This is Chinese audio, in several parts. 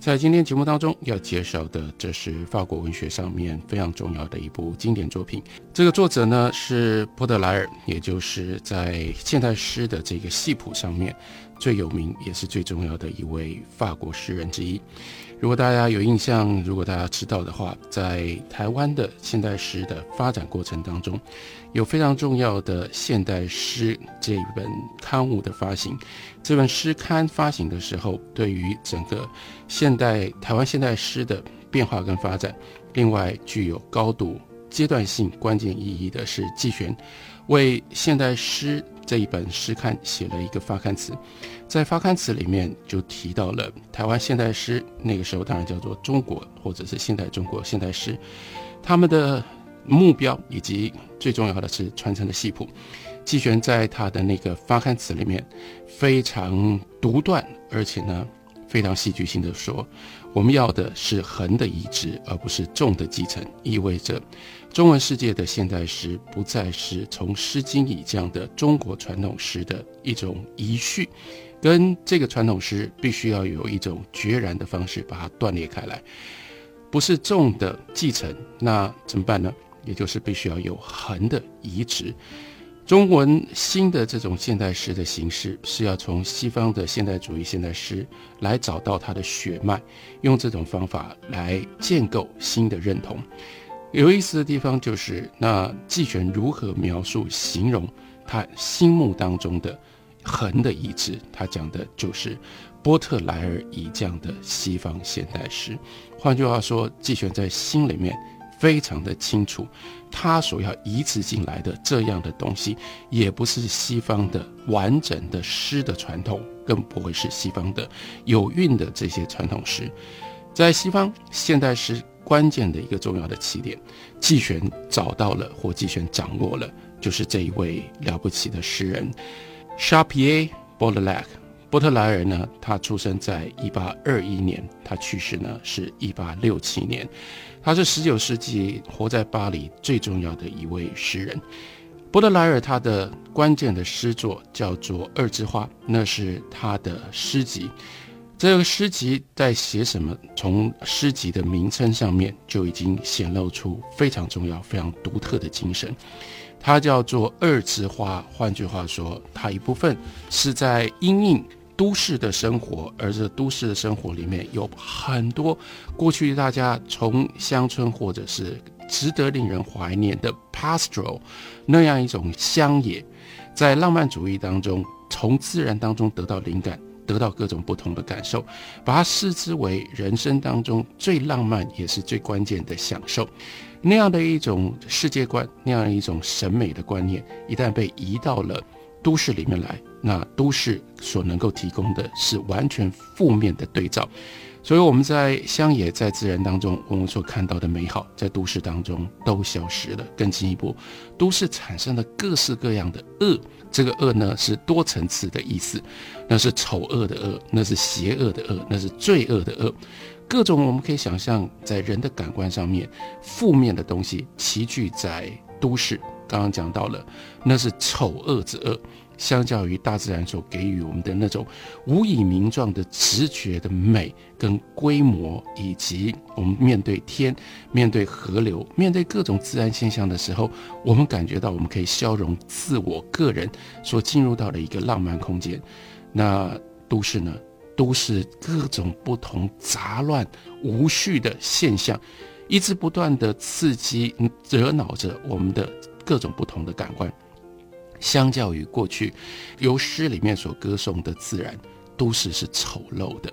在今天节目当中要介绍的，这是法国文学上面非常重要的一部经典作品。这个作者呢是波德莱尔，也就是在现代诗的这个系谱上面最有名也是最重要的一位法国诗人之一。如果大家有印象，如果大家知道的话，在台湾的现代诗的发展过程当中，有非常重要的现代诗这一本刊物的发行。这本诗刊发行的时候，对于整个现代台湾现代诗的变化跟发展，另外具有高度阶段性关键意义的是季玄为现代诗。这一本诗刊写了一个发刊词，在发刊词里面就提到了台湾现代诗，那个时候当然叫做中国或者是现代中国现代诗，他们的目标以及最重要的是传承的系谱。季玄在他的那个发刊词里面非常独断，而且呢非常戏剧性的说。我们要的是横的移植，而不是纵的继承，意味着中文世界的现代诗不再是从《诗经》以这样的中国传统诗的一种遗序，跟这个传统诗必须要有一种决然的方式把它断裂开来，不是纵的继承，那怎么办呢？也就是必须要有横的移植。中文新的这种现代诗的形式，是要从西方的现代主义现代诗来找到它的血脉，用这种方法来建构新的认同。有意思的地方就是，那季玄如何描述、形容他心目当中的横的意志？他讲的就是波特莱尔以这样的西方现代诗。换句话说，季玄在心里面。非常的清楚，他所要移植进来的这样的东西，也不是西方的完整的诗的传统，更不会是西方的有韵的这些传统诗。在西方现代诗关键的一个重要的起点，季玄找到了或季玄掌握了，就是这一位了不起的诗人 c h a p i e r Baudelaire。波特莱尔呢，他出生在一八二一年，他去世呢是一八六七年。他是十九世纪活在巴黎最重要的一位诗人，波德莱尔。他的关键的诗作叫做《二之花》，那是他的诗集。这个诗集在写什么？从诗集的名称上面就已经显露出非常重要、非常独特的精神。它叫做《二之花》，换句话说，它一部分是在阴影。都市的生活，而这都市的生活里面有很多过去大家从乡村或者是值得令人怀念的 pastoral 那样一种乡野，在浪漫主义当中，从自然当中得到灵感，得到各种不同的感受，把它视之为人生当中最浪漫也是最关键的享受。那样的一种世界观，那样一种审美的观念，一旦被移到了都市里面来。那都市所能够提供的是完全负面的对照，所以我们在乡野、在自然当中，我们所看到的美好，在都市当中都消失了。更进一步，都市产生了各式各样的恶，这个恶呢是多层次的意思，那是丑恶的恶，那是邪恶的恶，那是罪恶的恶，各种我们可以想象，在人的感官上面负面的东西齐聚在都市。刚刚讲到了，那是丑恶之恶。相较于大自然所给予我们的那种无以名状的直觉的美跟规模，以及我们面对天、面对河流、面对各种自然现象的时候，我们感觉到我们可以消融自我个人所进入到的一个浪漫空间。那都市呢？都市各种不同杂乱无序的现象，一直不断的刺激、惹恼着我们的各种不同的感官。相较于过去，由诗里面所歌颂的自然，都市是丑陋的。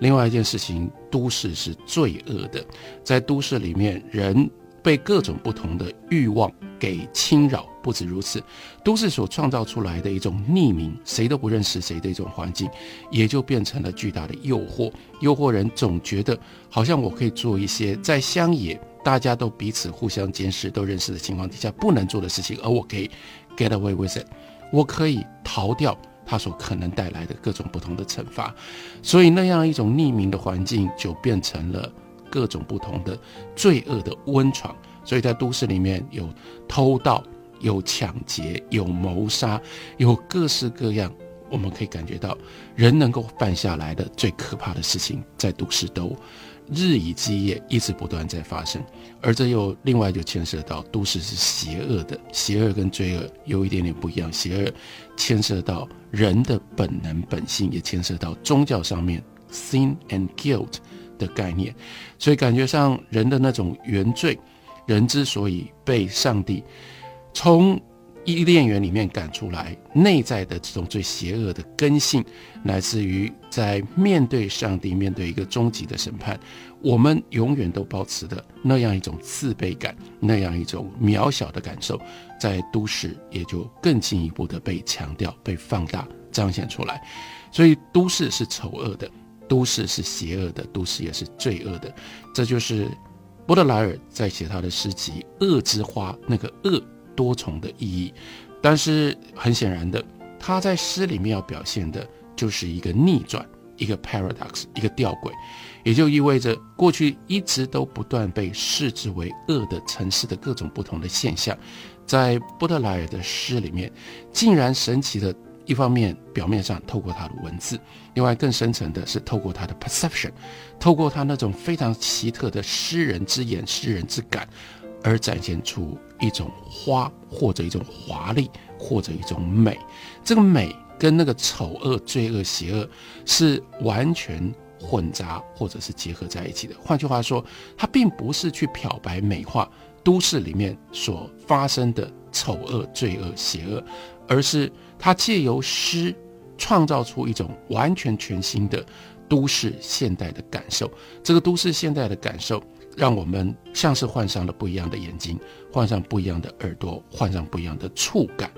另外一件事情，都市是罪恶的。在都市里面，人被各种不同的欲望给侵扰。不止如此，都市所创造出来的一种匿名、谁都不认识谁的一种环境，也就变成了巨大的诱惑。诱惑人总觉得好像我可以做一些在乡野大家都彼此互相监视、都认识的情况底下不能做的事情，而我可以 get away with it，我可以逃掉它所可能带来的各种不同的惩罚。所以那样一种匿名的环境就变成了各种不同的罪恶的温床。所以在都市里面有偷盗。有抢劫，有谋杀，有各式各样，我们可以感觉到人能够犯下来的最可怕的事情，在都市都日以继夜，一直不断在发生。而这又另外就牵涉到都市是邪恶的，邪恶跟罪恶有一点点不一样。邪恶牵涉到人的本能本性，也牵涉到宗教上面 sin and guilt 的概念。所以感觉上人的那种原罪，人之所以被上帝。从伊甸园里面赶出来，内在的这种最邪恶的根性，来自于在面对上帝、面对一个终极的审判，我们永远都保持的那样一种自卑感，那样一种渺小的感受，在都市也就更进一步的被强调、被放大、彰显出来。所以，都市是丑恶的，都市是邪恶的，都市也是罪恶的。这就是波德莱尔在写他的诗集《恶之花》那个恶。多重的意义，但是很显然的，他在诗里面要表现的就是一个逆转，一个 paradox，一个吊诡，也就意味着过去一直都不断被视之为恶的城市的各种不同的现象，在波特莱尔的诗里面，竟然神奇的，一方面表面上透过他的文字，另外更深层的是透过他的 perception，透过他那种非常奇特的诗人之眼、诗人之感。而展现出一种花，或者一种华丽，或者一种美。这个美跟那个丑恶、罪恶、邪恶是完全混杂，或者是结合在一起的。换句话说，它并不是去漂白、美化都市里面所发生的丑恶、罪恶、邪恶，而是它借由诗创造出一种完全全新的都市现代的感受。这个都市现代的感受。让我们像是换上了不一样的眼睛，换上不一样的耳朵，换上不一样的触感，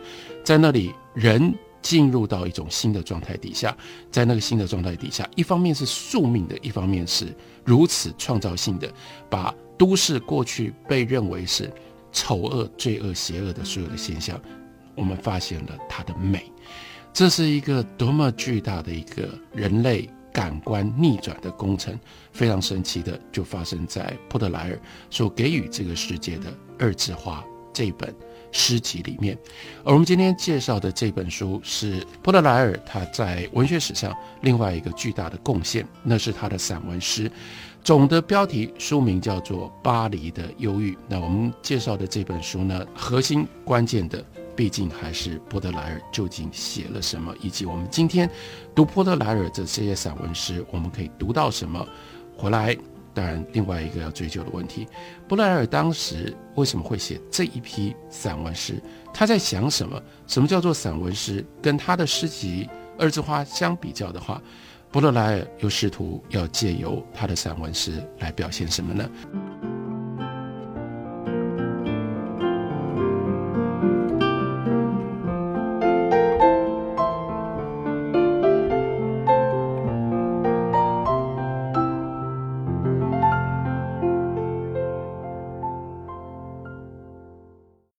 在那里人进入到一种新的状态底下，在那个新的状态底下，一方面是宿命的，一方面是如此创造性的，把都市过去被认为是丑恶、罪恶、邪恶的所有的现象，我们发现了它的美，这是一个多么巨大的一个人类。感官逆转的工程非常神奇的，就发生在波特莱尔所给予这个世界的《二字花》这本诗集里面。而我们今天介绍的这本书是波特莱尔他在文学史上另外一个巨大的贡献，那是他的散文诗。总的标题书名叫做《巴黎的忧郁》。那我们介绍的这本书呢，核心关键的。毕竟还是波德莱尔究竟写了什么，以及我们今天读波德莱尔的这些散文诗，我们可以读到什么？回来，当然另外一个要追究的问题，波德莱尔当时为什么会写这一批散文诗？他在想什么？什么叫做散文诗？跟他的诗集《二字花》相比较的话，波德莱尔又试图要借由他的散文诗来表现什么呢？